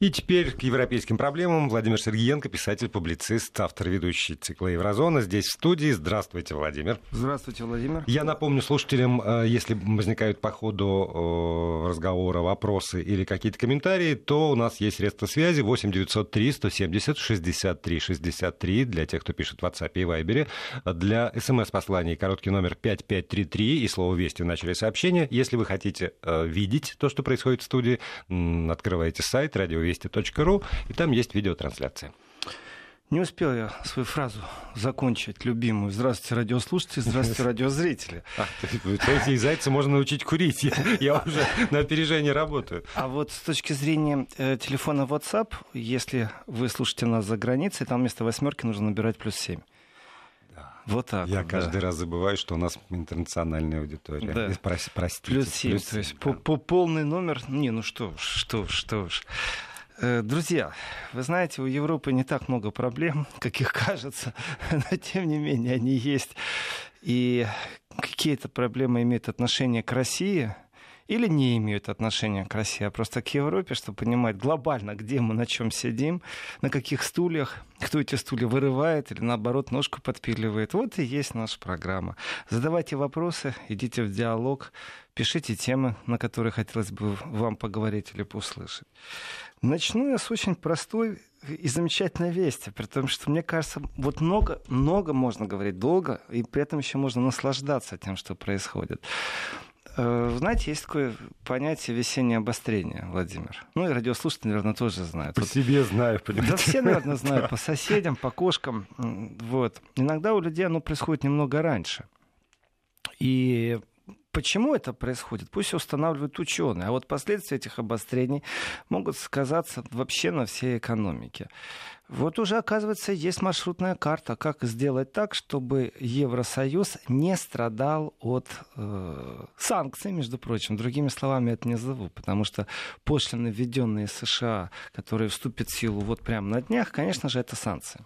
И теперь к европейским проблемам. Владимир Сергеенко, писатель, публицист, автор ведущий цикла «Еврозона». Здесь в студии. Здравствуйте, Владимир. Здравствуйте, Владимир. Я напомню слушателям, э, если возникают по ходу э, разговора вопросы или какие-то комментарии, то у нас есть средства связи 8 903 170 63 63 для тех, кто пишет в WhatsApp и Viber. Для смс-посланий короткий номер 5533 и слово «Вести» в начале сообщения. Если вы хотите э, видеть то, что происходит в студии, открывайте сайт радио вести.ру, и там есть видеотрансляция. Не успел я свою фразу закончить, любимую. Здравствуйте, радиослушатели, здравствуйте, радиозрители. А, эти зайцы можно научить курить. Я, я уже на опережение работаю. А вот с точки зрения э, телефона WhatsApp, если вы слушаете нас за границей, там вместо восьмерки нужно набирать плюс семь. Вот так. Я вот, каждый да. раз забываю, что у нас интернациональная аудитория. Да. Простите. Плюс 7. Плюс 7 то есть да. по, по полный номер. Не, ну что ж, что ж, что ж. Э, друзья, вы знаете, у Европы не так много проблем, как их кажется, но тем не менее они есть. И какие-то проблемы имеют отношение к России – или не имеют отношения к России, а просто к Европе, чтобы понимать глобально, где мы на чем сидим, на каких стульях, кто эти стулья вырывает или наоборот ножку подпиливает. Вот и есть наша программа. Задавайте вопросы, идите в диалог, пишите темы, на которые хотелось бы вам поговорить или услышать. Начну я с очень простой и замечательной вести, при том, что мне кажется, вот много, много можно говорить долго, и при этом еще можно наслаждаться тем, что происходит. Э, знаете, есть такое понятие весеннее обострение, Владимир. Ну и радиослушатели, наверное, тоже знают. По вот. себе знаю, понимаете. Да все, наверное, знают, по соседям, по кошкам. Вот. Иногда у людей оно происходит немного раньше. И Почему это происходит? Пусть устанавливают ученые. А вот последствия этих обострений могут сказаться вообще на всей экономике. Вот уже, оказывается, есть маршрутная карта, как сделать так, чтобы Евросоюз не страдал от э, санкций, между прочим. Другими словами, это не зову, потому что пошлины, введенные США, которые вступят в силу вот прямо на днях, конечно же, это санкции.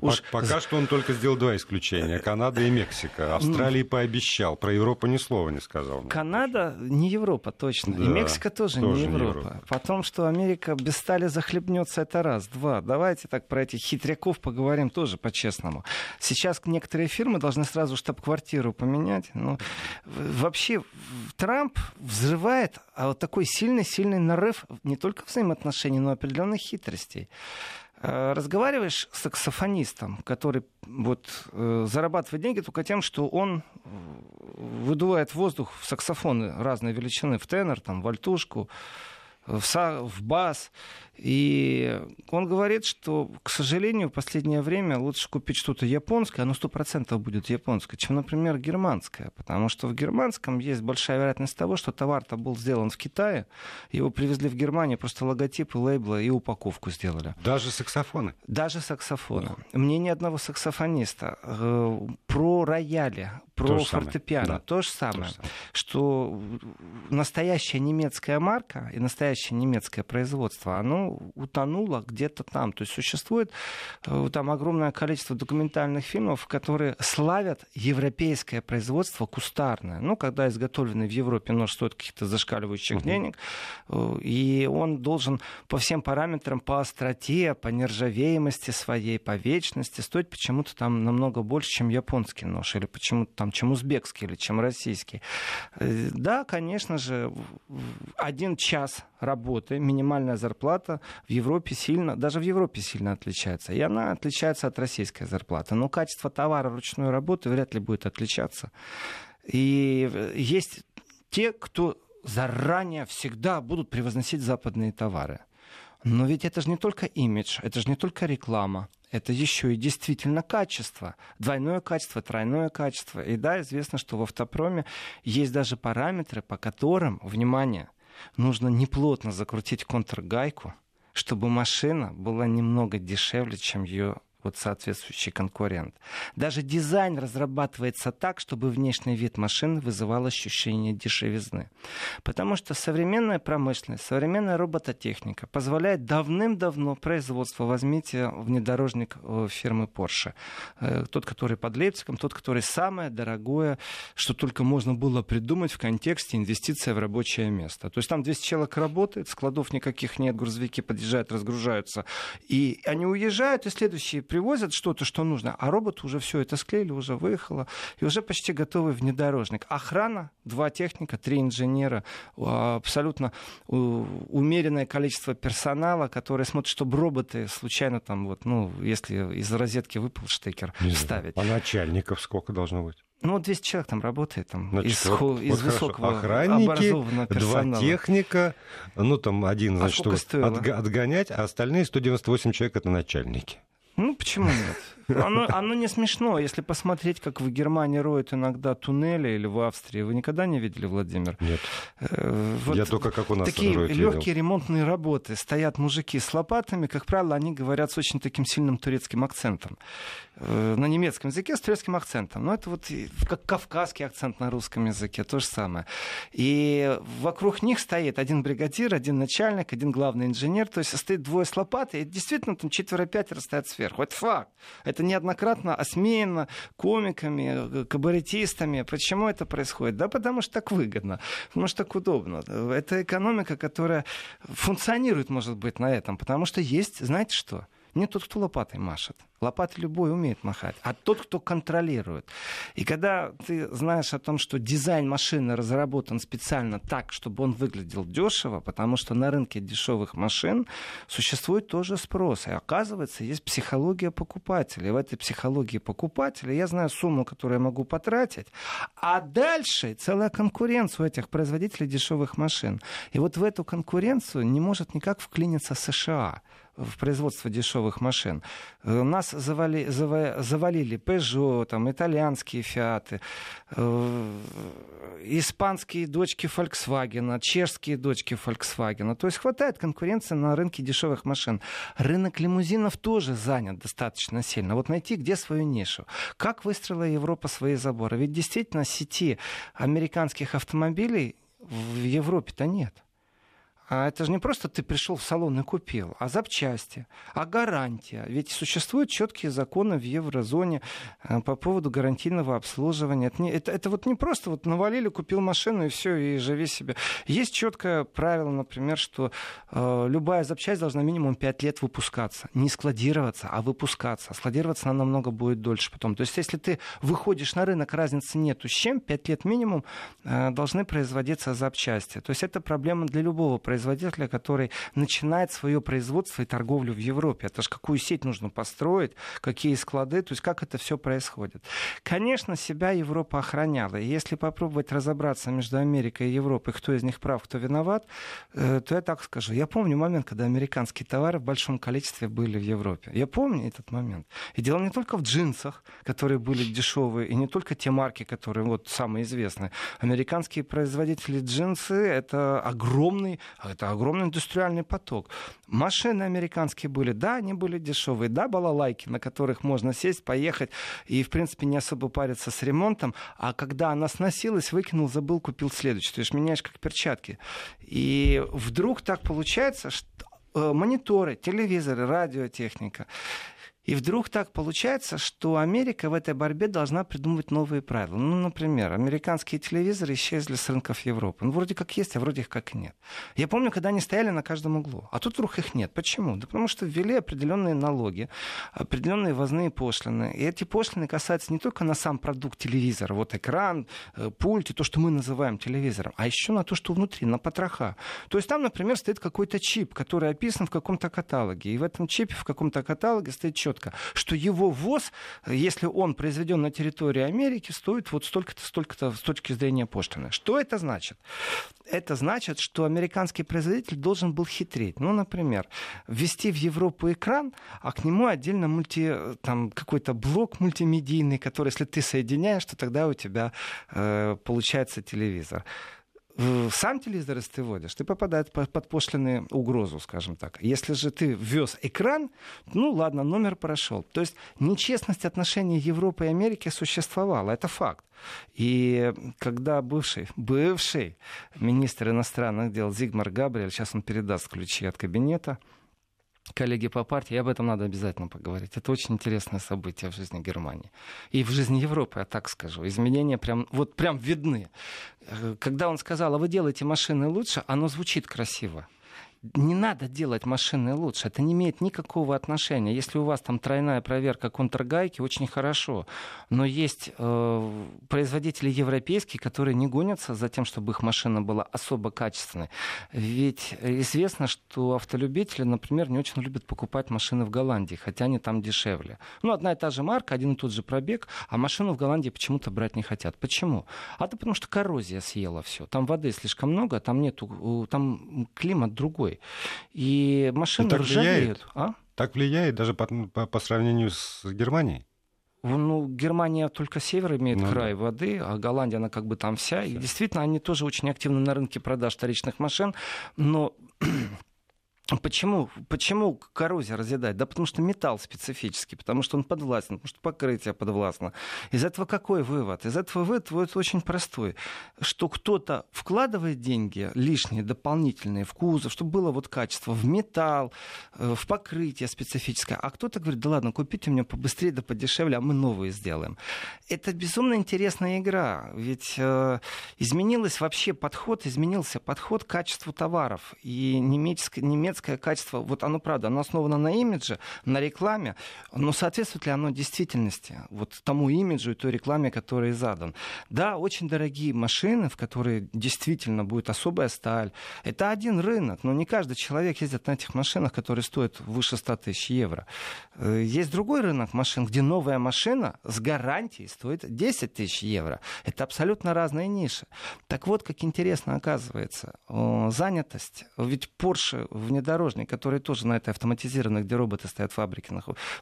Уж... Пока что он только сделал два исключения. Канада и Мексика. Австралии пообещал. Про Европу ни слова не сказал. Канада не Европа, точно. Да, и Мексика тоже, тоже не Европа. Не Европа. Потом, что Америка без стали захлебнется, это раз. Два. Давайте давайте так про этих хитряков поговорим тоже по-честному. Сейчас некоторые фирмы должны сразу штаб-квартиру поменять. Но вообще Трамп взрывает а вот такой сильный-сильный нарыв не только взаимоотношений, но и определенных хитростей э, разговариваешь с саксофонистом, который вот, э, зарабатывает деньги только тем, что он э, выдувает воздух в саксофоны разной величины, в тенор, там, в альтушку, в, в бас. И он говорит, что, к сожалению, в последнее время лучше купить что-то японское, оно сто процентов будет японское, чем, например, германское. Потому что в германском есть большая вероятность того, что товар-то был сделан в Китае, его привезли в Германию, просто логотипы, лейблы и упаковку сделали. Даже саксофоны? Даже саксофоны. Мне ни одного саксофониста э, про рояли, про то фортепиано, да. то же самое, то же самое, что настоящая немецкая марка и настоящее немецкое производство, оно утонуло где-то там. То есть существует э, там огромное количество документальных фильмов, которые славят европейское производство кустарное. Ну, когда изготовленный в Европе нож стоит каких-то зашкаливающих угу. денег, э, и он должен по всем параметрам, по остроте, по нержавеемости своей, по вечности стоить почему-то там намного больше, чем японский нож, или почему-то там, чем узбекский, или чем российский. Э, да, конечно же, один час работы, минимальная зарплата в Европе сильно, даже в Европе сильно отличается. И она отличается от российской зарплаты. Но качество товара ручной работы вряд ли будет отличаться. И есть те, кто заранее всегда будут превозносить западные товары. Но ведь это же не только имидж, это же не только реклама, это еще и действительно качество. Двойное качество, тройное качество. И да, известно, что в автопроме есть даже параметры, по которым, внимание, нужно неплотно закрутить контргайку, чтобы машина была немного дешевле, чем ее вот соответствующий конкурент. Даже дизайн разрабатывается так, чтобы внешний вид машины вызывал ощущение дешевизны. Потому что современная промышленность, современная робототехника позволяет давным-давно производство, возьмите внедорожник э, фирмы Porsche, э, тот, который под Лейпцигом, тот, который самое дорогое, что только можно было придумать в контексте инвестиция в рабочее место. То есть там 200 человек работает, складов никаких нет, грузовики подъезжают, разгружаются, и они уезжают, и следующие привозят что-то, что нужно, а робот уже все это склеили, уже выехало, и уже почти готовый внедорожник. Охрана, два техника, три инженера, абсолютно умеренное количество персонала, который смотрит, чтобы роботы случайно там вот, ну, если из розетки выпал штекер, Не ставить. А начальников сколько должно быть? Ну, 200 человек там работает, там, Значит, из, вот, из вот высокого Охранники, два техника, ну, там один, а значит, а отгонять, а остальные 198 человек — это начальники. Почему нет? Оно, оно не смешно. Если посмотреть, как в Германии роют иногда туннели или в Австрии, вы никогда не видели, Владимир? Нет. Э, вот Я только как у нас Такие легкие ремонтные работы. Стоят мужики с лопатами. Как правило, они говорят с очень таким сильным турецким акцентом. Э, на немецком языке с турецким акцентом. Но это вот как кавказский акцент на русском языке. То же самое. И вокруг них стоит один бригадир, один начальник, один главный инженер. То есть стоит двое с лопатой. И действительно там четверо-пятеро стоят сверху. Это факт. Это неоднократно осмеяно комиками, э, кабаретистами. Почему это происходит? Да потому что так выгодно, потому что так удобно. Это экономика, которая функционирует, может быть, на этом, потому что есть, знаете что? Не тот, кто лопатой машет. Лопатой любой умеет махать, а тот, кто контролирует. И когда ты знаешь о том, что дизайн машины разработан специально так, чтобы он выглядел дешево, потому что на рынке дешевых машин существует тоже спрос. И оказывается, есть психология покупателя. И в этой психологии покупателя я знаю сумму, которую я могу потратить, а дальше целая конкуренция у этих производителей дешевых машин. И вот в эту конкуренцию не может никак вклиниться США в производство дешевых машин. Э, нас завали, зава, завалили Peugeot, там, итальянские Фиаты, э, испанские дочки Volkswagen, чешские дочки Volkswagen. То есть хватает конкуренции на рынке дешевых машин. Рынок лимузинов тоже занят достаточно сильно. Вот найти, где свою нишу. Как выстроила Европа свои заборы? Ведь действительно сети американских автомобилей в Европе-то нет. А это же не просто ты пришел в салон и купил, а запчасти, а гарантия. Ведь существуют четкие законы в еврозоне э, по поводу гарантийного обслуживания. Это, не, это, это вот не просто вот навалили, купил машину и все, и живи себе. Есть четкое правило, например, что э, любая запчасть должна минимум 5 лет выпускаться. Не складироваться, а выпускаться. Складироваться она намного будет дольше потом. То есть если ты выходишь на рынок, разницы нету с чем, 5 лет минимум э, должны производиться запчасти. То есть это проблема для любого производителя производителя, который начинает свое производство и торговлю в Европе. Это же какую сеть нужно построить, какие склады, то есть как это все происходит. Конечно, себя Европа охраняла. И если попробовать разобраться между Америкой и Европой, кто из них прав, кто виноват, э, то я так скажу. Я помню момент, когда американские товары в большом количестве были в Европе. Я помню этот момент. И дело не только в джинсах, которые были дешевые, и не только те марки, которые вот самые известные. Американские производители джинсы — это огромный это огромный индустриальный поток. Машины американские были, да, они были дешевые, да, балалайки, на которых можно сесть, поехать и, в принципе, не особо париться с ремонтом. А когда она сносилась, выкинул, забыл, купил следующий. То есть меняешь как перчатки. И вдруг так получается, что э, мониторы, телевизоры, радиотехника. И вдруг так получается, что Америка в этой борьбе должна придумывать новые правила. Ну, например, американские телевизоры исчезли с рынков Европы. Ну, вроде как есть, а вроде как нет. Я помню, когда они стояли на каждом углу. А тут вдруг их нет. Почему? Да потому что ввели определенные налоги, определенные возные пошлины. И эти пошлины касаются не только на сам продукт телевизора, вот экран, э, пульт и то, что мы называем телевизором, а еще на то, что внутри, на потроха. То есть там, например, стоит какой-то чип, который описан в каком-то каталоге. И в этом чипе в каком-то каталоге стоит четко четко, что его ввоз, если он произведен на территории Америки, стоит вот столько-то, столько-то с точки зрения пошлины. Что это значит? Это значит, что американский производитель должен был хитрить. Ну, например, ввести в Европу экран, а к нему отдельно мульти, там, какой-то блок мультимедийный, который, если ты соединяешь, то тогда у тебя э, получается телевизор сам телевизор, если ты вводишь, ты попадаешь под пошлиную угрозу, скажем так. Если же ты ввез экран, ну ладно, номер прошел. То есть нечестность отношений Европы и Америки существовала, это факт. И когда бывший, бывший министр иностранных дел Зигмар Габриэль, сейчас он передаст ключи от кабинета, коллеги по партии, и об этом надо обязательно поговорить. Это очень интересное событие в жизни Германии. И в жизни Европы, я так скажу. Изменения прям, вот прям видны. Э, когда он сказал, а вы делаете машины лучше, оно звучит красиво не надо делать машины лучше. Это не имеет никакого отношения. Если у вас там тройная проверка контргайки, очень хорошо. Но есть э, производители европейские, которые не гонятся за тем, чтобы их машина была особо качественной. Ведь известно, что автолюбители, например, не очень любят покупать машины в Голландии, хотя они там дешевле. Ну, одна и та же марка, один и тот же пробег, а машину в Голландии почему-то брать не хотят. Почему? А это потому что коррозия съела все. Там воды слишком много, там нету, там климат другой другой. И машины так ржавеют. А? Так влияет даже по, по, по сравнению с Германией? Ну, Германия только север имеет ну, край да. воды, а Голландия, она как бы там вся. вся. И действительно, они тоже очень активны на рынке продаж вторичных машин. Но Почему, почему коррозия разъедает? Да потому что металл специфический, потому что он подвластен, потому что покрытие подвластно. Из этого какой вывод? Из этого вывод, вывод очень простой, что кто-то вкладывает деньги лишние, дополнительные в кузов, чтобы было вот качество, в металл, э, в покрытие специфическое, а кто-то говорит, да ладно, купите мне побыстрее, да подешевле, а мы новые сделаем. Это безумно интересная игра, ведь э, изменилось вообще подход, изменился подход к качеству товаров, и немецкая, немецкая немецкое качество, вот оно правда, оно основано на имидже, на рекламе, но соответствует ли оно действительности, вот тому имиджу и той рекламе, которая задан. Да, очень дорогие машины, в которые действительно будет особая сталь. Это один рынок, но не каждый человек ездит на этих машинах, которые стоят выше 100 тысяч евро. Э, есть другой рынок машин, где новая машина с гарантией стоит 10 тысяч евро. Это абсолютно разные ниши. Так вот, как интересно оказывается, занятость. Ведь Porsche внедряет внедорожник, которые тоже на этой автоматизированной, где роботы стоят в фабрике,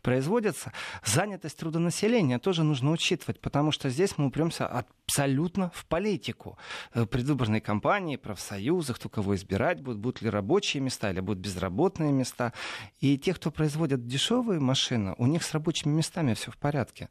производятся, занятость трудонаселения тоже нужно учитывать, потому что здесь мы упремся абсолютно в политику. Э, предвыборные кампании, профсоюзы, кто кого избирать будет, будут ли рабочие места или будут безработные места. И те, кто производят дешевые машины, у них с рабочими местами все в порядке.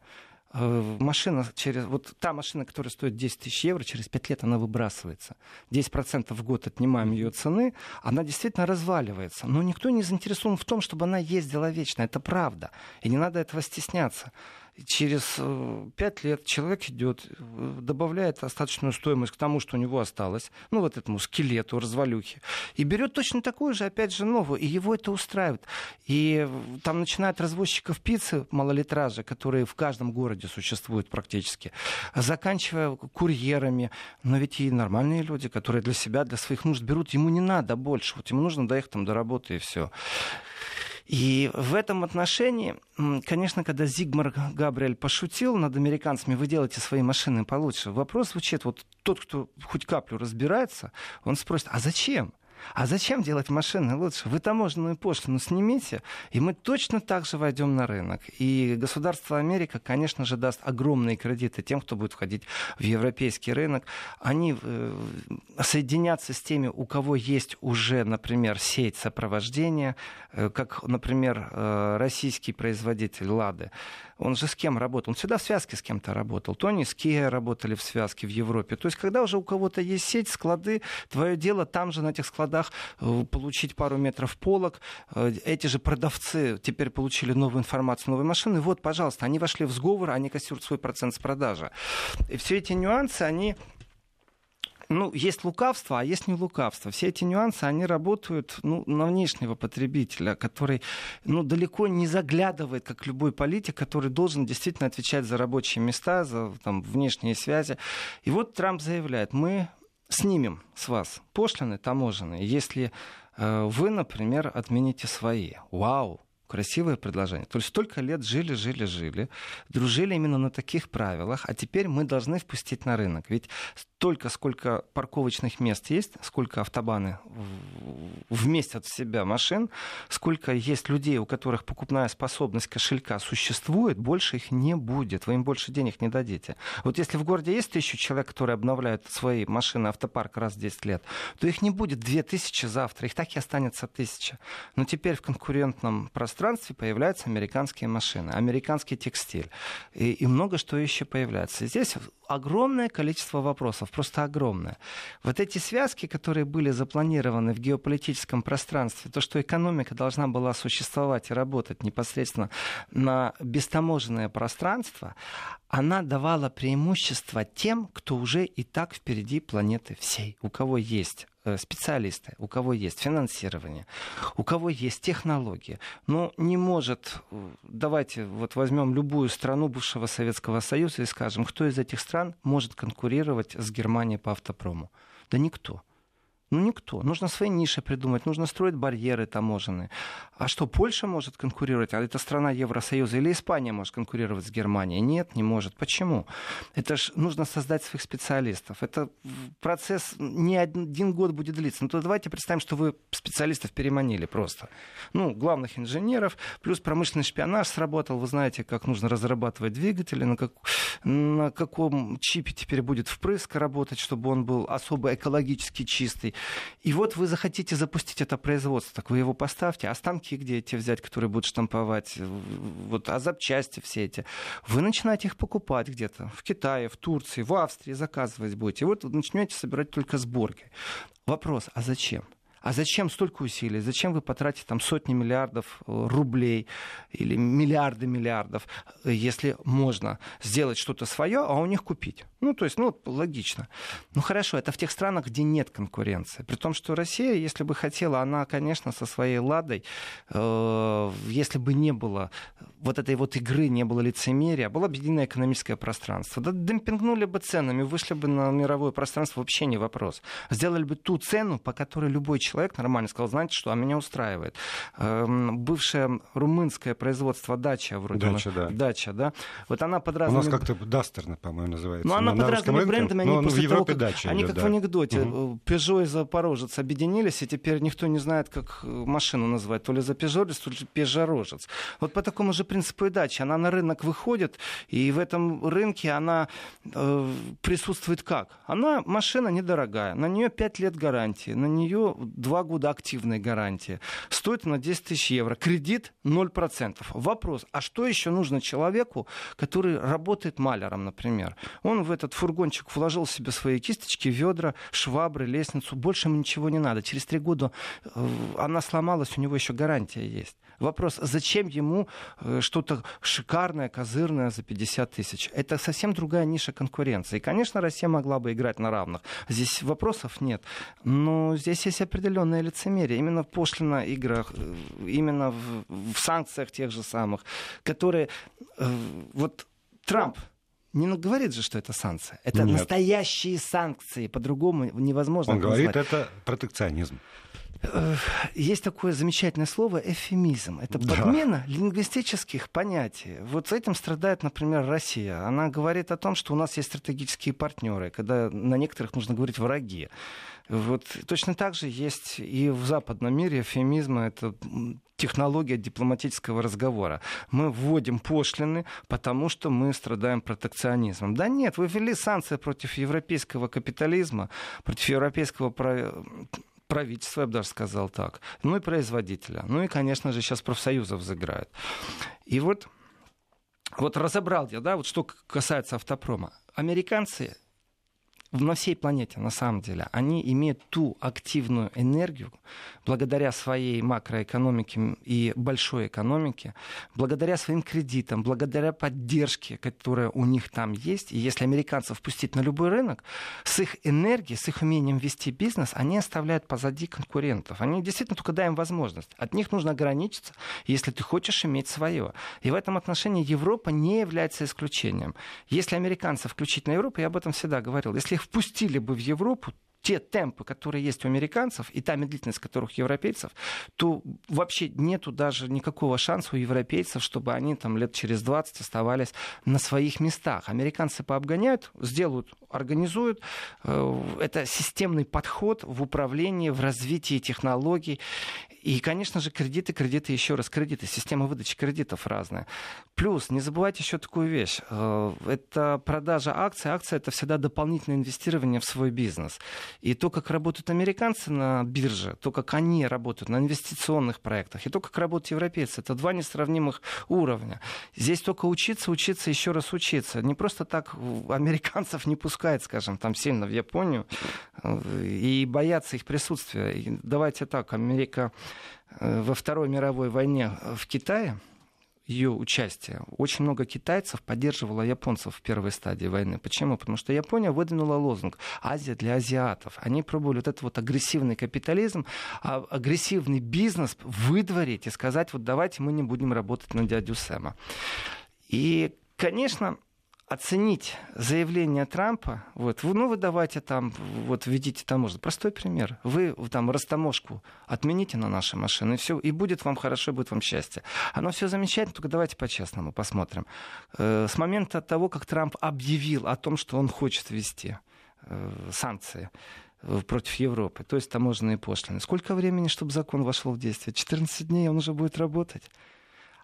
Э, машина через... Вот та машина, которая стоит 10 тысяч евро, через 5 лет она выбрасывается. 10% в год отнимаем ее цены, она действительно разваливается. Но никто не заинтересован в том, чтобы она ездила вечно. Это правда. И не надо этого стесняться через э, пять лет человек идет, э, добавляет остаточную стоимость к тому, что у него осталось, ну вот этому скелету, развалюхи, и берет точно такую же, опять же, новую, и его это устраивает. И там начинают развозчиков пиццы малолитража, которые в каждом городе существуют практически, заканчивая курьерами, но ведь и нормальные люди, которые для себя, для своих нужд берут, ему не надо больше, вот ему нужно доехать там до работы и все. И в этом отношении, конечно, когда Зигмар Габриэль пошутил над американцами, вы делаете свои машины получше, вопрос звучит, вот тот, кто хоть каплю разбирается, он спросит, а зачем? А зачем делать машины лучше? Вы таможенную пошлину снимите, и мы точно так же войдем на рынок. И государство Америка, конечно же, даст огромные кредиты тем, кто будет входить в европейский рынок. Они э, соединятся с теми, у кого есть уже, например, сеть сопровождения, э, как, например, э, российский производитель «Лады». Он же с кем работал? Он всегда в связке с кем-то работал. Тони с Kia работали в связке в Европе. То есть, когда уже у кого-то есть сеть, склады, твое дело там же на этих складах э, получить пару метров полок. Э, эти же продавцы теперь получили новую информацию, новые машины. Вот, пожалуйста, они вошли в сговор, они кассируют свой процент с продажи. И все эти нюансы, они ну, есть лукавство, а есть не лукавство. Все эти нюансы, они работают ну, на внешнего потребителя, который ну, далеко не заглядывает, как любой политик, который должен действительно отвечать за рабочие места, за там, внешние связи. И вот Трамп заявляет, мы снимем с вас пошлины таможенные, если э, вы, например, отмените свои. Вау! красивое предложение. То есть столько лет жили, жили, жили, дружили именно на таких правилах, а теперь мы должны впустить на рынок. Ведь столько, сколько парковочных мест есть, сколько автобаны вместят в себя машин, сколько есть людей, у которых покупная способность кошелька существует, больше их не будет. Вы им больше денег не дадите. Вот если в городе есть тысячу человек, которые обновляют свои машины, автопарк раз в 10 лет, то их не будет две тысячи завтра, их так и останется тысяча. Но теперь в конкурентном пространстве появляются американские машины, американский текстиль и, и много что еще появляется. Здесь огромное количество вопросов, просто огромное. Вот эти связки, которые были запланированы в геополитическом пространстве, то, что экономика должна была существовать и работать непосредственно на бестаможенное пространство, она давала преимущество тем, кто уже и так впереди планеты всей, у кого есть специалисты, у кого есть финансирование, у кого есть технологии. Но не может, э, давайте вот возьмем любую страну бывшего Советского Союза и скажем, кто из этих стран может конкурировать с Германией по автопрому? Да никто. Ну, никто. Нужно свои ниши придумать, нужно строить барьеры таможенные. А что, Польша может конкурировать? А это страна Евросоюза? Или Испания может конкурировать с Германией? Нет, не может. Почему? Это же нужно создать своих специалистов. Это процесс не один год будет длиться. Ну, то давайте представим, что вы специалистов переманили просто. Ну, главных инженеров, плюс промышленный шпионаж сработал. Вы знаете, как нужно разрабатывать двигатели, на, как, на каком чипе теперь будет впрыск работать, чтобы он был особо экологически чистый. И вот вы захотите запустить это производство, так вы его поставьте, а где эти взять, которые будут штамповать, вот, а запчасти все эти. Вы начинаете их покупать где-то в Китае, в Турции, в Австрии заказывать будете. И вот начнете собирать только сборки. Вопрос, а зачем? А зачем столько усилий? Зачем вы потратите там сотни миллиардов э, рублей или миллиарды миллиардов, если можно сделать что-то свое, а у них купить? Ну, то есть, ну, логично. Ну, хорошо, это в тех странах, где нет конкуренции. При том, что Россия, если бы хотела, она, конечно, со своей ладой, э, если бы не было вот этой вот игры, не было лицемерия, было бы единое экономическое пространство. Да демпингнули бы ценами, вышли бы на мировое пространство, вообще не вопрос. Сделали бы ту цену, по которой любой человек человек нормально сказал, знаете что, а меня устраивает. Эм, бывшее румынское производство дача вроде. Дача, да. Дача, да. Вот она под разными... У нас как-то Дастерна, по-моему, называется. Ну, она на, под на разными рынке, брендами, они после в Европе того, как... Они идет, как да. в анекдоте. Угу. Peugeot и Запорожец объединились, и теперь никто не знает, как машину называть. То ли Запежорец, то ли Пежорожец. Вот по такому же принципу и дача. Она на рынок выходит, и в этом рынке она э, присутствует как? Она машина недорогая, на нее 5 лет гарантии, на нее два года активной гарантии. Стоит она 10 тысяч евро. Кредит 0%. Вопрос, а что еще нужно человеку, который работает маляром, например? Он в этот фургончик вложил себе свои кисточки, ведра, швабры, лестницу. Больше ему ничего не надо. Через три года э, она сломалась, у него еще гарантия есть. Вопрос, зачем ему э, что-то шикарное, козырное за 50 тысяч? Это совсем другая ниша конкуренции. И, конечно, Россия могла бы играть на равных. Здесь вопросов нет. Но здесь есть определенное лицемерие. Именно в пошлино играх, э, именно в, в санкциях тех же самых, которые... Э, вот Трамп не говорит же, что это санкция. Это Нет. настоящие санкции. По-другому невозможно. Он говорит, это протекционизм. Есть такое замечательное слово эфемизм. Это подмена да. лингвистических понятий. Вот с этим страдает, например, Россия. Она говорит о том, что у нас есть стратегические партнеры, когда на некоторых нужно говорить враги. Вот точно так же есть и в западном мире эфемизм это технология дипломатического разговора. Мы вводим пошлины, потому что мы страдаем протекционизмом. Да нет, вы ввели санкции против европейского капитализма, против европейского правительства, я бы даже сказал так, ну и производителя. Ну и, конечно же, сейчас профсоюзов заграют. И вот, вот разобрал я, да, вот что касается автопрома. Американцы на всей планете, на самом деле, они имеют ту активную энергию, благодаря своей макроэкономике и большой экономике, благодаря своим кредитам, благодаря поддержке, которая у них там есть. И если американцев пустить на любой рынок, с их энергией, с их умением вести бизнес, они оставляют позади конкурентов. Они действительно только даем возможность. От них нужно ограничиться, если ты хочешь иметь свое. И в этом отношении Европа не является исключением. Если американцев включить на Европу, я об этом всегда говорил, если впустили бы в Европу, те темпы, которые есть у американцев, и та медлительность которых у европейцев, то вообще нету даже никакого шанса у европейцев, чтобы они там лет через 20 оставались на своих местах. Американцы пообгоняют, сделают, организуют. Э, это системный подход в управлении, в развитии технологий. И, конечно же, кредиты, кредиты, еще раз кредиты. Система выдачи кредитов разная. Плюс, не забывайте еще такую вещь. Э, это продажа акций. Акция — это всегда дополнительное инвестирование в свой бизнес. И то, как работают американцы на бирже, то, как они работают на инвестиционных проектах, и то, как работают европейцы, это два несравнимых уровня. Здесь только учиться, учиться, еще раз учиться. Не просто так американцев не пускают, скажем, там сильно в Японию э, и боятся их присутствия. И давайте так, Америка Э, во Второй мировой войне в Китае, ее участие, очень много китайцев поддерживало японцев в первой стадии войны. Почему? Потому что Япония выдвинула лозунг «Азия для азиатов». Они пробовали вот этот вот агрессивный капитализм, а агрессивный бизнес выдворить и сказать, вот давайте мы не будем работать на дядю Сэма. И, конечно, оценить заявление Трампа, вот, ну вы давайте там, вот введите таможню. Простой пример. Вы там растаможку отмените на наши машины, и все, и будет вам хорошо, будет вам счастье. Оно все замечательно, только давайте по-честному посмотрим. Э, с момента того, как Трамп объявил о том, что он хочет ввести э, санкции, э, против Европы, то есть таможенные пошлины. Сколько времени, чтобы закон вошел в действие? 14 дней, он уже будет работать.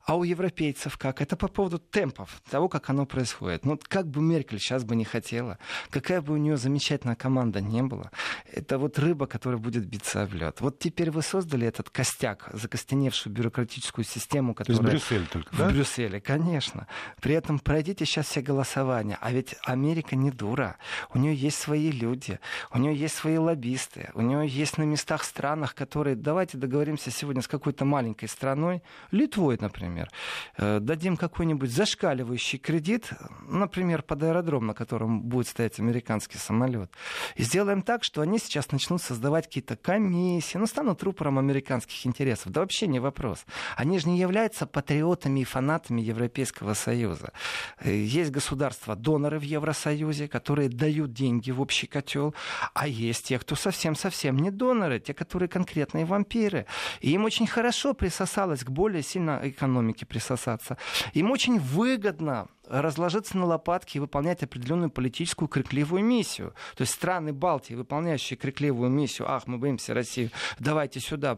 А у европейцев как? Это по поводу темпов, того, как оно происходит. Ну, как бы Меркель сейчас бы не хотела, какая бы у нее замечательная команда не была, это вот рыба, которая будет биться об лед. Вот теперь вы создали этот костяк, закостеневшую бюрократическую систему, которая... То есть Брюссель только, да? В Брюсселе, конечно. При этом пройдите сейчас все голосования. А ведь Америка не дура. У нее есть свои люди, у нее есть свои лоббисты, у нее есть на местах странах, которые... Давайте договоримся сегодня с какой-то маленькой страной, Литвой, например, например, э, дадим какой-нибудь зашкаливающий кредит, например, под аэродром, на котором будет стоять американский самолет, и сделаем так, что они сейчас начнут создавать какие-то комиссии, ну, станут рупором американских интересов. Да вообще не вопрос. Они же не являются патриотами и фанатами Европейского Союза. Э, есть государства-доноры в Евросоюзе, которые дают деньги в общий котел, а есть те, кто совсем-совсем не доноры, те, которые конкретные вампиры. И им очень хорошо присосалось к более сильно экономике экономики присосаться. Им очень выгодно разложиться на лопатки и выполнять определенную политическую крикливую миссию. То есть страны Балтии, выполняющие крикливую миссию, ах, мы боимся России, давайте сюда,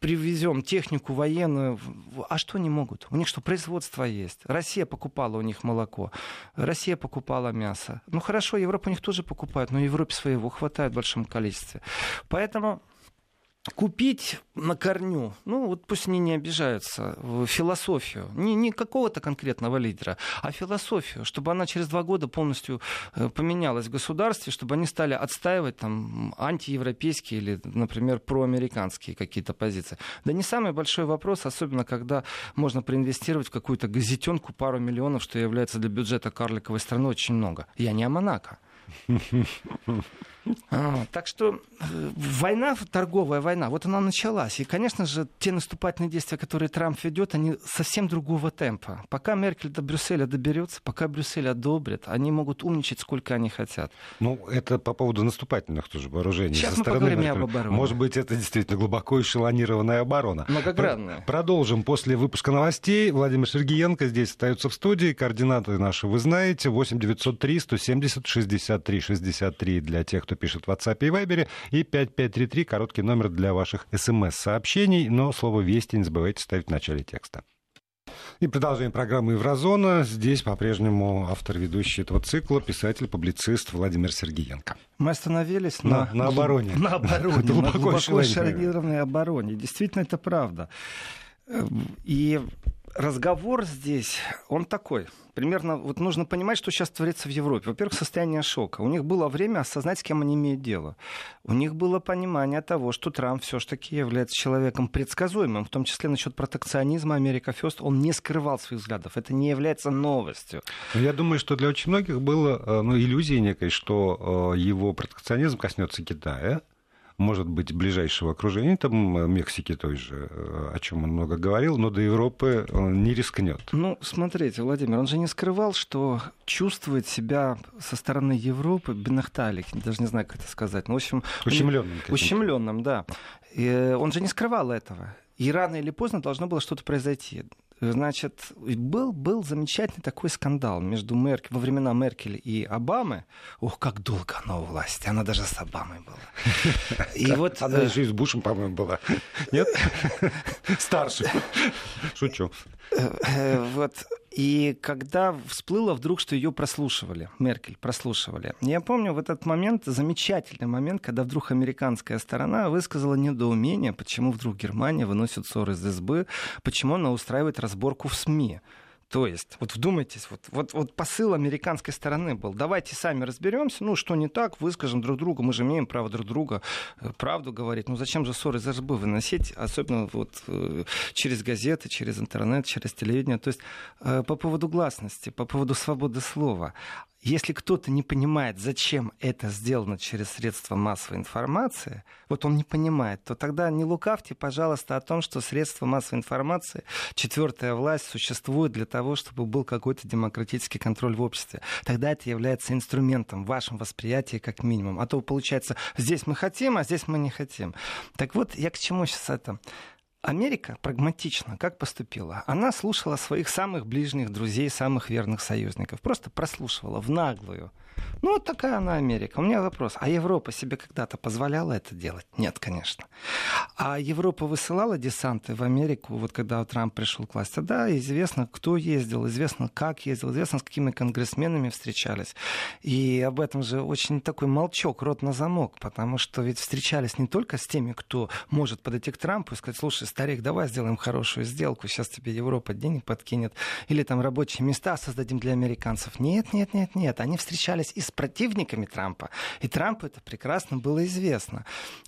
привезем технику военную. А что они могут? У них что, производство есть? Россия покупала у них молоко, Россия покупала мясо. Ну хорошо, Европа у них тоже покупает, но Европе своего хватает в большом количестве. Поэтому купить на корню, ну вот пусть они не обижаются, философию, не, не какого-то конкретного лидера, а философию, чтобы она через два года полностью э, поменялась в государстве, чтобы они стали отстаивать там антиевропейские или, например, проамериканские какие-то позиции. Да не самый большой вопрос, особенно когда можно проинвестировать в какую-то газетенку пару миллионов, что является для бюджета карликовой страны очень много. Я не о Монако. А, так что э, война, торговая война, вот она началась. И, конечно же, те наступательные действия, которые Трамп ведет, они совсем другого темпа. Пока Меркель до Брюсселя доберется, пока Брюссель одобрит, они могут умничать сколько они хотят. Ну, это по поводу наступательных тоже вооружений. Сейчас мы поговорим Меркель. об обороне. Может быть, это действительно глубоко эшелонированная оборона. Многогранная. Продолжим после выпуска новостей. Владимир Сергеенко здесь остается в студии. Координаты наши вы знаете. 8 903 170 63 63 для тех, кто пишет в WhatsApp и Viber, и 5533, короткий номер для ваших смс-сообщений, но слово «Вести» не забывайте ставить в начале текста. И продолжаем программы «Еврозона». Здесь по-прежнему автор-ведущий этого цикла, писатель-публицист Владимир Сергеенко. Мы остановились на, на, на обороне. На обороне, на глубоко, шарнированной обороне. Действительно, это правда. Эм, и разговор здесь, он такой. Примерно вот нужно понимать, что сейчас творится в Европе. Во-первых, состояние шока. У них было время осознать, с кем они имеют дело. У них было понимание того, что Трамп все-таки является человеком предсказуемым, в том числе насчет протекционизма Америка Фест. Он не скрывал своих взглядов. Это не является новостью. Я думаю, что для очень многих было э, ну, иллюзией некой, что э, его протекционизм коснется Китая может быть, ближайшего окружения, там Мексики той же, о чем он много говорил, но до Европы он не рискнет. Ну, смотрите, Владимир, он же не скрывал, что чувствует себя со стороны Европы Бенахталик, даже не знаю, как это сказать. Ну, в общем, ущемленным. Ущемленным, да. И он же не скрывал этого. И рано или поздно должно было что-то произойти. Значит, был, был замечательный такой скандал между Меркель, во времена Меркель и Обамы. Ух, как долго она у власти. Она даже с Обамой была. И вот... Она еще и с Бушем, по-моему, была. Нет? Старше. Шучу. Э, э, вот и когда всплыло вдруг, что ее прослушивали, Меркель прослушивали. Я помню в этот момент, замечательный момент, когда вдруг американская сторона высказала недоумение, почему вдруг Германия выносит ссоры из СБ, почему она устраивает разборку в СМИ. То есть, вот вдумайтесь, вот, вот, вот посыл американской стороны был. Давайте сами разберемся, ну, что не так, выскажем друг другу, мы же имеем право друг друга э, правду говорить. Ну, зачем же ссоры из РБ выносить, особенно вот э, через газеты, через интернет, через телевидение. То есть, э, по поводу гласности, по поводу свободы слова если кто-то не понимает, зачем это сделано через средства массовой информации, вот он не понимает, то тогда не лукавьте, пожалуйста, о том, что средства массовой информации, четвертая власть существует для того, чтобы был какой-то демократический контроль в обществе. Тогда это является инструментом в вашем восприятии как минимум. А то получается, здесь мы хотим, а здесь мы не хотим. Так вот, я к чему сейчас это? Америка прагматично как поступила? Она слушала своих самых ближних друзей, самых верных союзников. Просто прослушивала в наглую. Ну, вот такая она Америка. У меня вопрос. А Европа себе когда-то позволяла это делать? Нет, конечно. А Европа высылала десанты в Америку, вот когда Трамп пришел к власти? Да, известно, кто ездил, известно, как ездил, известно, с какими конгрессменами встречались. И об этом же очень такой молчок, рот на замок, потому что ведь встречались не только с теми, кто может подойти к Трампу и сказать, слушай, старик, давай сделаем хорошую сделку, сейчас тебе Европа денег подкинет, или там рабочие места создадим для американцев. Нет, нет, нет, нет. Они встречались и с противниками Трампа. И Трампу это прекрасно было известно.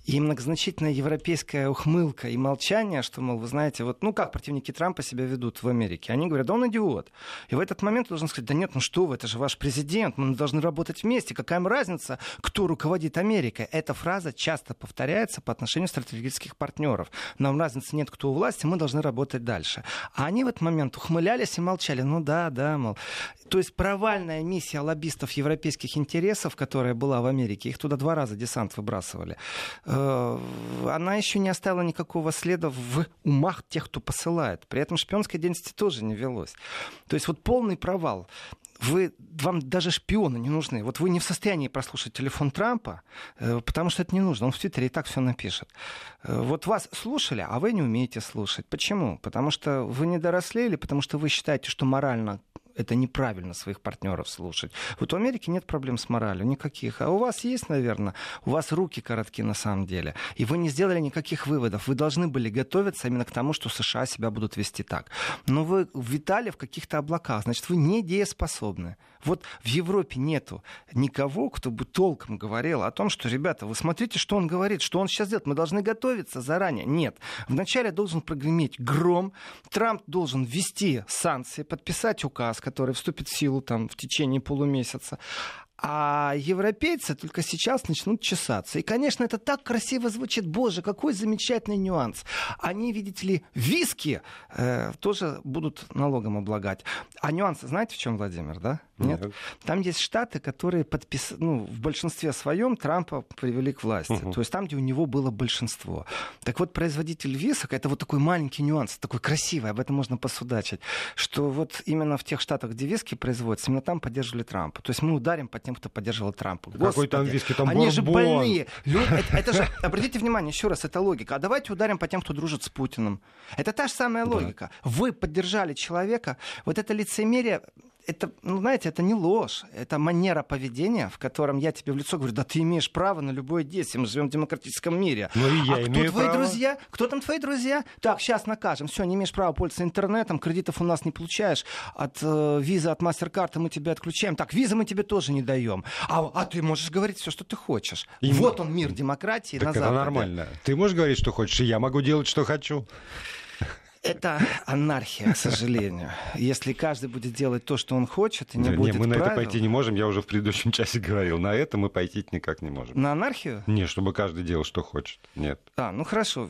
И многозначительная европейская ухмылка и молчание, что, мол, вы знаете, вот, ну как противники Трампа себя ведут в Америке? Они говорят, да он идиот. И в этот момент должен сказать, да нет, ну что вы, это же ваш президент, мы должны работать вместе. Какая им разница, кто руководит Америкой? Эта фраза часто повторяется по отношению стратегических партнеров. Нам нет, кто у власти, мы должны работать дальше. А они в этот момент ухмылялись и молчали. Ну да, да, мол. То есть провальная миссия лоббистов европейских интересов, которая была в Америке, их туда два раза десант выбрасывали, э, она еще не оставила никакого следа в умах тех, кто посылает. При этом шпионское деятельности тоже не велось. То есть вот полный провал вы, вам даже шпионы не нужны. Вот вы не в состоянии прослушать телефон Трампа, э, потому что это не нужно. Он в Твиттере и так все напишет. Э, вот вас слушали, а вы не умеете слушать. Почему? Потому что вы не доросли или потому что вы считаете, что морально это неправильно своих партнеров слушать. Вот в Америке нет проблем с моралью, никаких. А у вас есть, наверное, у вас руки коротки на самом деле. И вы не сделали никаких выводов. Вы должны были готовиться именно к тому, что США себя будут вести так. Но вы витали в каких-то облаках, значит, вы не дееспособны. Вот в Европе нету никого, кто бы толком говорил о том, что, ребята, вы смотрите, что он говорит, что он сейчас делает, мы должны готовиться заранее. Нет. Вначале должен прогреметь гром, Трамп должен ввести санкции, подписать указ, который вступит в силу там, в течение полумесяца. А европейцы только сейчас начнут чесаться. И, конечно, это так красиво звучит. Боже, какой замечательный нюанс. Они, видите ли, виски э, тоже будут налогом облагать. А нюанс, знаете, в чем, Владимир, да? Нет? Нет. Там есть штаты, которые подпис... ну, в большинстве своем Трампа привели к власти. Угу. То есть там, где у него было большинство. Так вот, производитель висок, это вот такой маленький нюанс, такой красивый, об этом можно посудачить, что вот именно в тех штатах, где виски производятся, именно там поддерживали Трампа. То есть мы ударим по тем, кто поддерживал Трампа. Господи, Какой там виски, там Они же больные. Это, это же, обратите внимание, еще раз, это логика. А давайте ударим по тем, кто дружит с Путиным. Это та же самая логика. Да. Вы поддержали человека, вот это лицемерие, это, ну, знаете, это не ложь, это манера поведения, в котором я тебе в лицо говорю, да ты имеешь право на любое действие, мы живем в демократическом мире. Ну и я а имею кто твои право? друзья? Кто там твои друзья? Так, сейчас накажем. Все, не имеешь права пользоваться интернетом, кредитов у нас не получаешь, от э, визы, от мастер-карты мы тебя отключаем. Так, визы мы тебе тоже не даем. А, а ты можешь говорить все, что ты хочешь. И вот он мир демократии так на это Западе. нормально. Ты можешь говорить, что хочешь, и я могу делать, что хочу. Это анархия, к сожалению. Если каждый будет делать то, что он хочет, и не не, будет не, мы правил... на это пойти не можем, я уже в предыдущем часе говорил. На это мы пойти никак не можем. На анархию? Не, чтобы каждый делал, что хочет. Нет. А, ну хорошо.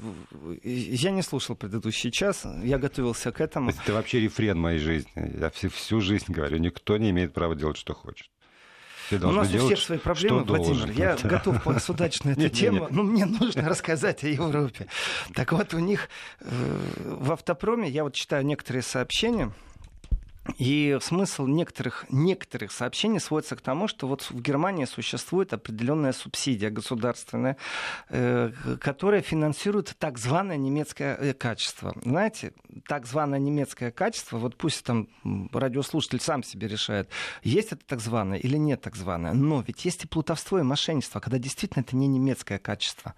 Я не слушал предыдущий час, я готовился к этому. Это вообще рефрен моей жизни. Я всю, всю жизнь говорю, никто не имеет права делать, что хочет. У нас у всех свои проблемы, Владимир. Должен. Я готов посудачить на эту тему, но мне нужно рассказать о Европе. Так вот, у них э, в автопроме, я вот читаю некоторые сообщения, и смысл некоторых, некоторых сообщений сводится к тому, что вот в Германии существует определенная субсидия государственная, э, которая финансирует так званое немецкое э, качество. Знаете, так званое немецкое качество, вот пусть там радиослушатель сам себе решает, есть это так званое или нет так званое, но ведь есть и плутовство, и мошенничество, когда действительно это не немецкое качество.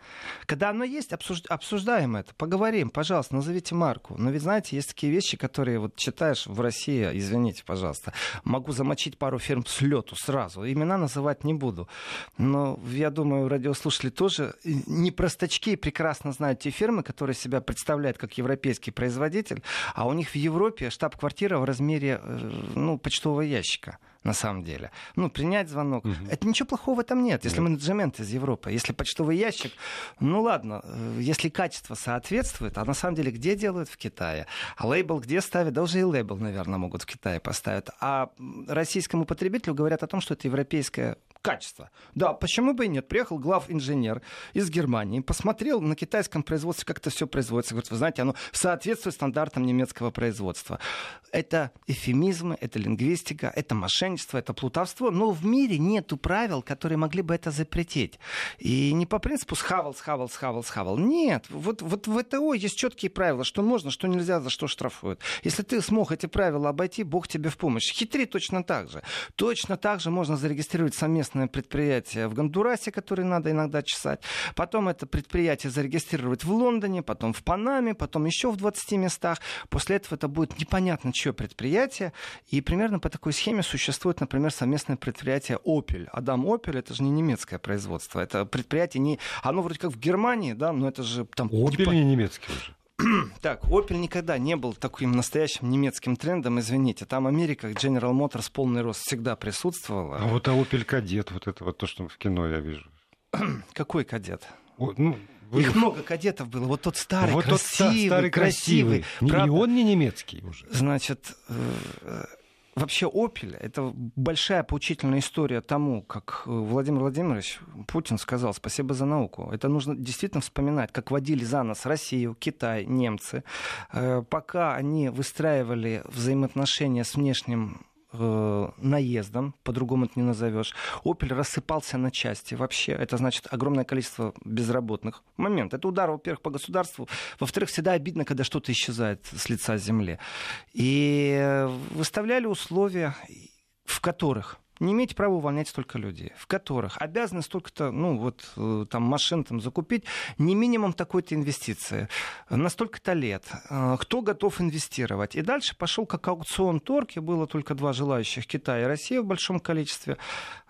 Когда оно есть, обсуждаем это, поговорим, пожалуйста, назовите марку. Но ведь, знаете, есть такие вещи, которые вот читаешь в России, извините, пожалуйста. Могу замочить пару фирм с лету сразу. Имена называть не буду. Но я думаю, радиослушатели тоже не простачки прекрасно знают те фирмы, которые себя представляют как европейский производитель, а у них в Европе штаб-квартира в размере э, ну, почтового ящика на самом деле. Ну, принять звонок. Угу. Это ничего плохого в этом нет. Если нет. менеджмент из Европы, если почтовый ящик, ну ладно, э, если качество соответствует, а на самом деле где делают в Китае? А лейбл где ставят? Да уже и лейбл, наверное, могут в Китае поставить. А российскому потребителю говорят о том, что это европейское качество. Да, почему бы и нет? Приехал глав инженер из Германии, посмотрел на китайском производстве, как это все производится. Говорит, вы знаете, оно соответствует стандартам немецкого производства. Это эфемизмы, это лингвистика, это мошенничество, это плутовство. Но в мире нету правил, которые могли бы это запретить. И не по принципу схавал, схавал, схавал, схавал. Нет, вот, вот в ВТО есть четкие правила, что можно, что нельзя, за что штрафуют. Если ты смог эти правила обойти, Бог тебе в помощь. Хитри точно так же. Точно так же можно зарегистрировать совместно совместное предприятие в Гондурасе, которое надо иногда чесать. Потом это предприятие зарегистрировать в Лондоне, потом в Панаме, потом еще в 20 местах. После этого это будет непонятно чье предприятие. И примерно по такой схеме существует, например, совместное предприятие Opel. Адам Opel это же не немецкое производство. Это предприятие не... Оно вроде как в Германии, да, но это же там... Opel не немецкий уже. Так, Opel никогда не был таким настоящим немецким трендом, извините. Там Америка, General Motors, полный рост всегда присутствовала. А вот а Opel кадет, вот это вот то, что в кино я вижу. Какой кадет? О, ну, вы... Их много кадетов было. Вот тот старый, вот красивый, тот старый, красивый. красивый. И он не немецкий уже. Значит, э, Вообще Opel — это большая поучительная история тому, как э, Владимир Владимирович Путин сказал «спасибо за науку». Это нужно действительно вспоминать, как водили за нас Россию, Китай, немцы, э, пока они выстраивали взаимоотношения с внешним э, наездом, по-другому это не назовешь. Опель рассыпался на части вообще. Это значит огромное количество безработных. Момент. Это удар, во-первых, по государству. Во-вторых, всегда обидно, когда что-то исчезает с лица земли. И выставляли условия, в которых не имеете права увольнять столько людей, в которых обязаны столько-то, ну вот э, там машин там закупить, не минимум такой-то инвестиции, на столько-то лет. Э, кто готов инвестировать? И дальше пошел как аукцион торг, и было только два желающих, Китай и Россия в большом количестве,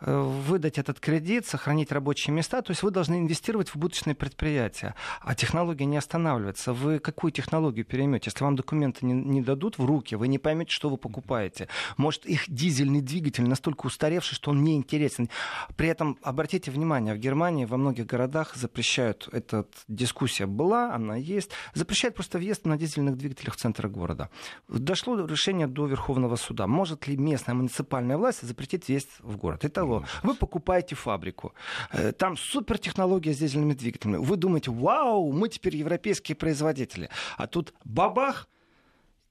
э, выдать этот кредит, сохранить рабочие места, то есть вы должны инвестировать в будущее предприятия, а технология не останавливается. Вы какую технологию переймете? Если вам документы не, не дадут в руки, вы не поймете, что вы покупаете. Может, их дизельный двигатель настолько устарел, устаревший, что он неинтересен. При этом, обратите внимание, в Германии во многих городах запрещают, эта дискуссия была, она есть, запрещают просто въезд на дизельных двигателях в центр города. Дошло решение до Верховного суда. Может ли местная муниципальная власть запретить въезд в город? Итого, вы покупаете фабрику, э, там супертехнология с дизельными двигателями. Вы думаете, вау, мы теперь европейские производители. А тут бабах,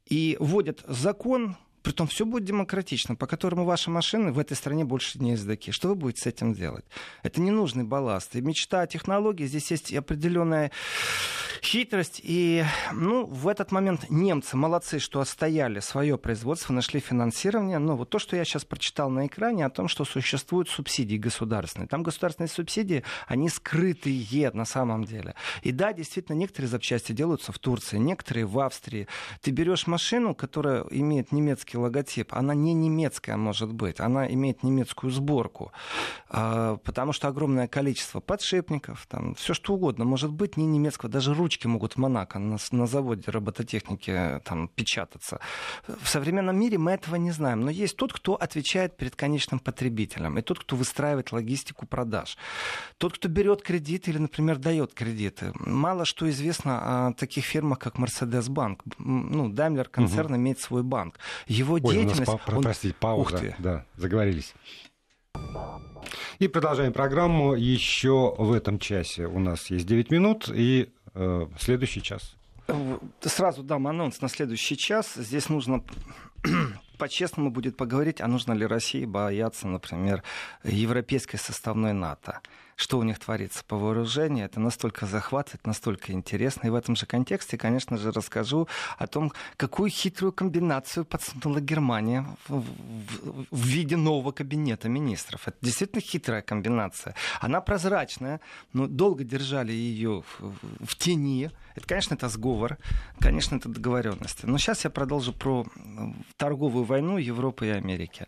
и вводят закон, Притом все будет демократично, по которому ваши машины в этой стране больше не ездаки. Что вы будете с этим делать? Это ненужный балласт. И мечта о технологии, здесь есть определенная хитрость. И ну, в этот момент немцы молодцы, что отстояли свое производство, нашли финансирование. Но вот то, что я сейчас прочитал на экране, о том, что существуют субсидии государственные. Там государственные субсидии, они скрытые на самом деле. И да, действительно, некоторые запчасти делаются в Турции, некоторые в Австрии. Ты берешь машину, которая имеет немецкий американский логотип, она не немецкая может быть, она имеет немецкую сборку, а, потому что огромное количество подшипников, там, все что угодно может быть не немецкого, даже ручки могут в Монако на, на заводе робототехники там, печататься. В современном мире мы этого не знаем, но есть тот, кто отвечает перед конечным потребителем, и тот, кто выстраивает логистику продаж. Тот, кто берет кредит или, например, дает кредиты. Мало что известно о таких фирмах, как Mercedes-банк. Ну, Daimler концерн угу. имеет свой банк. Его Ой, деятельность... У нас, он... простите, пауза. Ух ты. Да, заговорились. И продолжаем программу. Еще в этом часе у нас есть 9 минут и э, следующий час. Сразу дам анонс на следующий час. Здесь нужно по-честному будет поговорить, а нужно ли России бояться, например, европейской составной НАТО что у них творится по вооружению. Это настолько захватывает, настолько интересно. И в этом же контексте, конечно же, расскажу о том, какую хитрую комбинацию подсунула Германия в, в, в виде нового кабинета министров. Это действительно хитрая комбинация. Она прозрачная, но долго держали ее в, в тени. Это, конечно, это сговор, конечно, это договоренности. Но сейчас я продолжу про торговую войну Европы и Америки.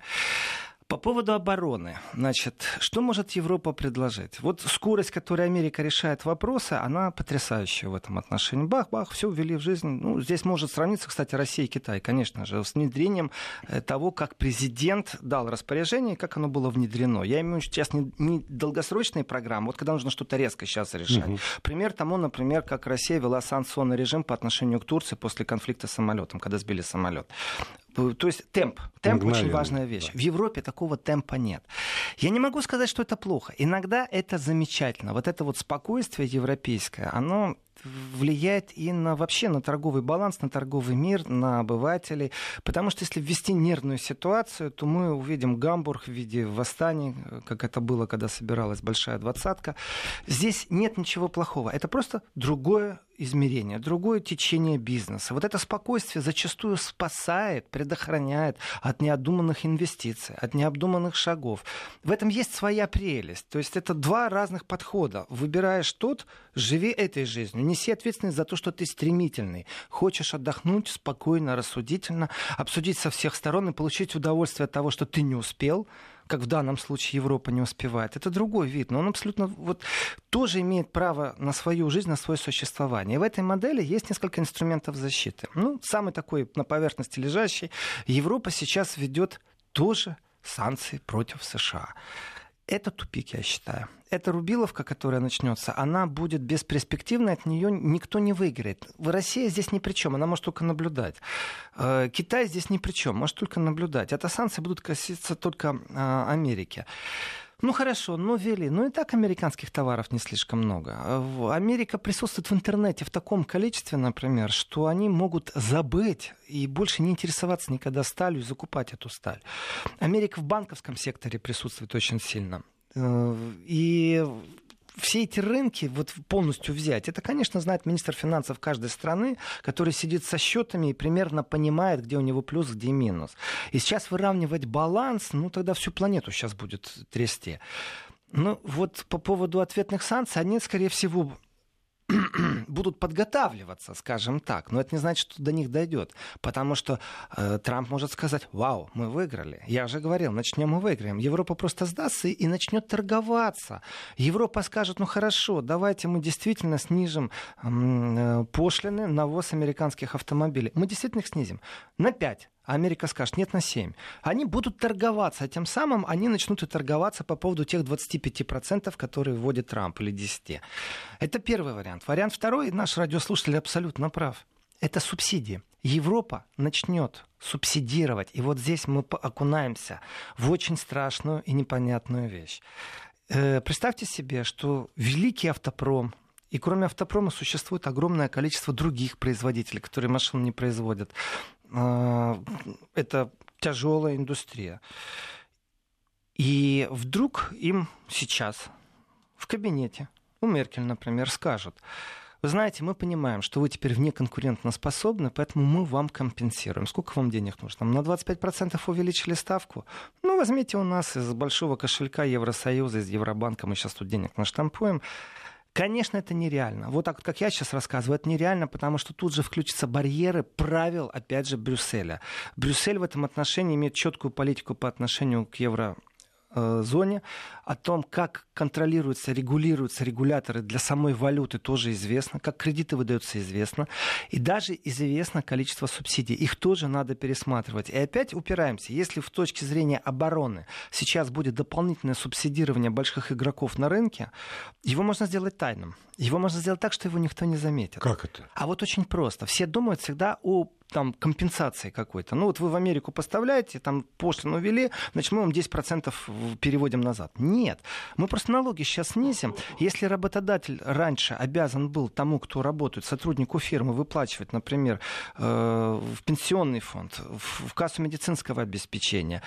По поводу обороны. Значит, что может Европа предложить? Вот скорость, которой Америка решает вопросы, она потрясающая в этом отношении. Бах-бах, все ввели в жизнь. Ну, здесь может сравниться, кстати, Россия и Китай, конечно же, с внедрением э, того, как президент дал распоряжение, как оно было внедрено. Я имею в виду сейчас не, не долгосрочные программы, вот когда нужно что-то резко сейчас решать. Угу. Пример тому, например, как Россия вела санкционный режим по отношению к Турции после конфликта с самолетом, когда сбили самолет. То есть темп. Темп Мгновенно, очень важная вещь. Да. В Европе такого темпа нет. Я не могу сказать, что это плохо. Иногда это замечательно. Вот это вот спокойствие европейское, оно влияет и на вообще на торговый баланс, на торговый мир, на обывателей. Потому что если ввести нервную ситуацию, то мы увидим Гамбург в виде восстаний, как это было, когда собиралась большая двадцатка. Здесь нет ничего плохого. Это просто другое измерение, другое течение бизнеса. Вот это спокойствие зачастую спасает, предохраняет от необдуманных инвестиций, от необдуманных шагов. В этом есть своя прелесть. То есть это два разных подхода. Выбираешь тот, живи этой жизнью, неси ответственность за то, что ты стремительный. Хочешь отдохнуть спокойно, рассудительно, обсудить со всех сторон и получить удовольствие от того, что ты не успел, как в данном случае Европа не успевает. Это другой вид, но он абсолютно вот, тоже имеет право на свою жизнь, на свое существование. И в этой модели есть несколько инструментов защиты. Ну, самый такой на поверхности лежащий. Европа сейчас ведет тоже санкции против США. Это тупик, я считаю. Эта рубиловка, которая начнется, она будет бесперспективной, от нее никто не выиграет. Россия здесь ни при чем, она может только наблюдать. Э, Китай здесь ни при чем, может только наблюдать. Это санкции будут касаться только э, Америки. Ну хорошо, ну ввели. Ну и так американских товаров не слишком много. Америка присутствует в интернете в таком количестве, например, что они могут забыть и больше не интересоваться никогда сталью и закупать эту сталь. Америка в банковском секторе присутствует очень сильно. Э, и все эти рынки вот полностью взять, это, конечно, знает министр финансов каждой страны, который сидит со счетами и примерно понимает, где у него плюс, где минус. И сейчас выравнивать баланс, ну тогда всю планету сейчас будет трясти. Ну вот по поводу ответных санкций, они, скорее всего, будут подготавливаться, скажем так. Но это не значит, что до них дойдет. Потому что э, Трамп может сказать, вау, мы выиграли. Я уже говорил, начнем мы выиграем. Европа просто сдастся и, и начнет торговаться. Европа скажет, ну хорошо, давайте мы действительно снижим э, пошлины на ввоз американских автомобилей. Мы действительно их снизим на 5 а Америка скажет, нет, на 7. Они будут торговаться, а тем самым они начнут и торговаться по поводу тех 25%, которые вводит Трамп, или 10%. Это первый вариант. Вариант второй, наш радиослушатель абсолютно прав. Это субсидии. Европа начнет субсидировать. И вот здесь мы окунаемся в очень страшную и непонятную вещь. Э, представьте себе, что великий автопром, и кроме автопрома существует огромное количество других производителей, которые машины не производят. А, это тяжелая индустрия. И вдруг им сейчас в кабинете, у Меркель, например, скажут, вы знаете, мы понимаем, что вы теперь вне конкурентно способны, поэтому мы вам компенсируем. Сколько вам денег нужно? На 25% увеличили ставку? Ну, возьмите у нас из большого кошелька Евросоюза, из Евробанка, мы сейчас тут денег наштампуем. Конечно, это нереально. Вот так, как я сейчас рассказываю, это нереально, потому что тут же включатся барьеры правил, опять же, Брюсселя. Брюссель в этом отношении имеет четкую политику по отношению к евро зоне. О том, как контролируются, регулируются регуляторы для самой валюты, тоже известно. Как кредиты выдаются, известно. И даже известно количество субсидий. Их тоже надо пересматривать. И опять упираемся. Если в точке зрения обороны сейчас будет дополнительное субсидирование больших игроков на рынке, его можно сделать тайным. Его можно сделать так, что его никто не заметит. Как это? А вот очень просто. Все думают всегда о там компенсации какой-то. Ну вот вы в Америку поставляете, там пошлину ввели, значит мы вам 10% переводим назад. Нет, мы просто налоги сейчас снизим. Если работодатель раньше обязан был тому, кто работает, сотруднику фирмы, выплачивать, например, э, в пенсионный фонд, в кассу медицинского обеспечения,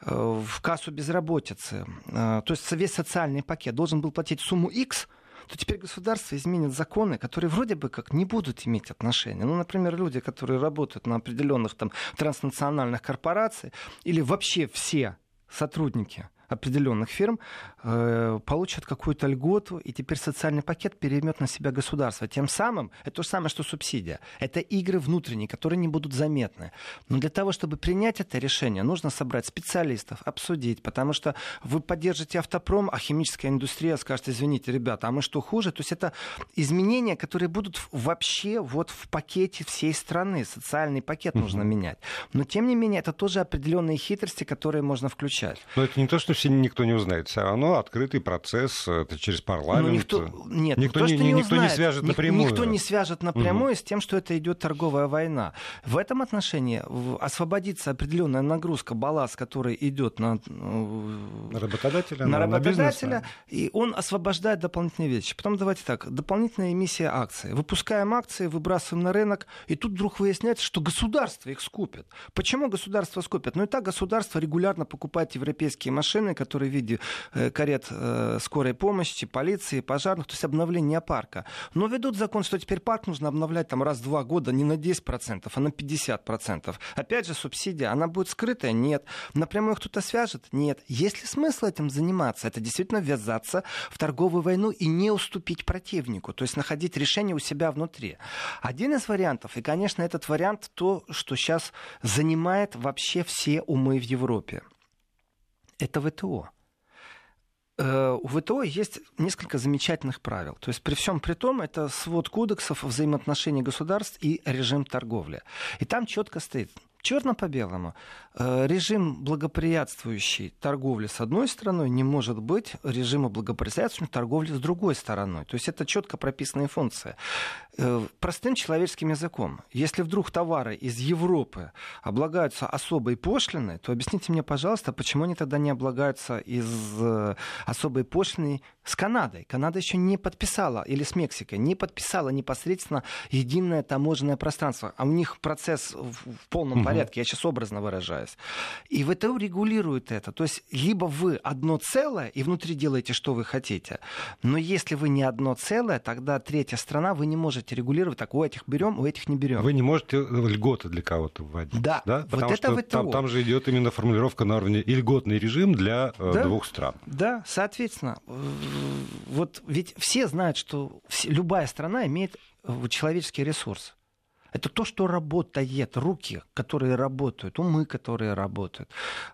э, в кассу безработицы, э, то есть весь социальный пакет должен был платить сумму X – то теперь государство изменит законы, которые вроде бы как не будут иметь отношения. Ну, например, люди, которые работают на определенных там транснациональных корпорациях или вообще все сотрудники определенных фирм э, получат какую-то льготу, и теперь социальный пакет переймет на себя государство. Тем самым это то же самое, что субсидия. Это игры внутренние, которые не будут заметны. Но для того, чтобы принять это решение, нужно собрать специалистов, обсудить, потому что вы поддержите автопром, а химическая индустрия скажет, извините, ребята, а мы что хуже? То есть это изменения, которые будут вообще вот в пакете всей страны. Социальный пакет нужно менять. Но тем не менее, это тоже определенные хитрости, которые можно включать. Но это не то, что все никто не узнает. Все равно открытый процесс, это через парламент. Но никто, нет, никто, то, не, не, никто не свяжет напрямую. Никто не свяжет напрямую угу. с тем, что это идет торговая война. В этом отношении освободится определенная нагрузка, балласт, который идет на, на работодателя, на, на работодателя, на и он освобождает дополнительные вещи. Потом давайте так, дополнительная эмиссия акций. Выпускаем акции, выбрасываем на рынок, и тут вдруг выясняется, что государство их скупит. Почему государство скупит? Ну и так государство регулярно покупает европейские машины, машины, которые в виде э, карет э, скорой помощи, полиции, пожарных, то есть обновление парка. Но ведут закон, что теперь парк нужно обновлять там раз в два года не на 10%, а на 50%. Опять же, субсидия, она будет скрытая? Нет. Напрямую кто-то свяжет? Нет. Есть ли смысл этим заниматься? Это действительно ввязаться в торговую войну и не уступить противнику, то есть находить решение у себя внутри. Один из вариантов, и, конечно, этот вариант то, что сейчас занимает вообще все умы в Европе это ВТО. Э, у ВТО есть несколько замечательных правил. То есть при всем при том это свод кодексов взаимоотношений государств и режим торговли. И там четко стоит, черно по белому. Э, режим благоприятствующий торговли с одной стороной не может быть режима благоприятствующей торговли с другой стороной. То есть это четко прописанная функция. Э, простым человеческим языком. Если вдруг товары из Европы облагаются особой пошлиной, то объясните мне, пожалуйста, почему они тогда не облагаются из э, особой пошлины с Канадой? Канада еще не подписала, или с Мексикой, не подписала непосредственно единое таможенное пространство. А у них процесс в полном порядке порядке, я сейчас образно выражаюсь. И ВТО регулирует это. То есть либо вы одно целое и внутри делаете, что вы хотите. Но если вы не одно целое, тогда третья страна, вы не можете регулировать, так у этих берем, у этих не берем. Вы не можете льготы для кого-то вводить. Да, да? Потому вот это ВТО. Там, там же идет именно формулировка на уровне и льготный режим для э, да? двух стран. Да, соответственно, вот ведь все знают, что любая страна имеет э, человеческий ресурс. Это то, что работает, руки, которые работают, умы, которые работают.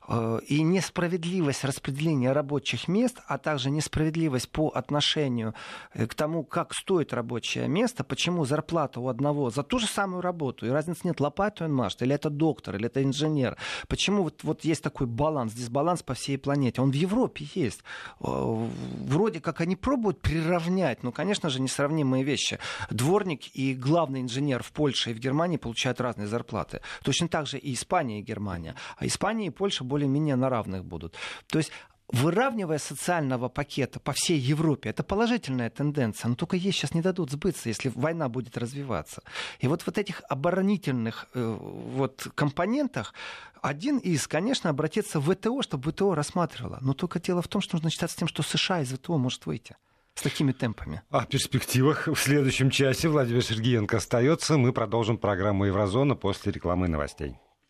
Э, и несправедливость распределения рабочих мест, а также несправедливость по отношению э, к тому, как стоит рабочее место, почему зарплата у одного за ту же самую работу, и разницы нет, лопату он машет, или это доктор, или это инженер. Почему вот, вот есть такой баланс, дисбаланс по всей планете? Он в Европе есть. Э, вроде как они пробуют приравнять, но, конечно же, несравнимые вещи. Дворник и главный инженер в Польше Польша и в Германии получают разные зарплаты. Точно так же и Испания и Германия. А Испания и Польша более-менее на равных будут. То есть выравнивая социального пакета по всей Европе, это положительная тенденция, но только ей сейчас не дадут сбыться, если война будет развиваться. И вот в вот этих оборонительных э, вот, компонентах один из, конечно, обратиться в ВТО, чтобы ВТО рассматривала. Но только дело в том, что нужно считаться тем, что США из ВТО может выйти с такими темпами. О перспективах в следующем часе Владимир Сергеенко остается. Мы продолжим программу Еврозона после рекламы и новостей.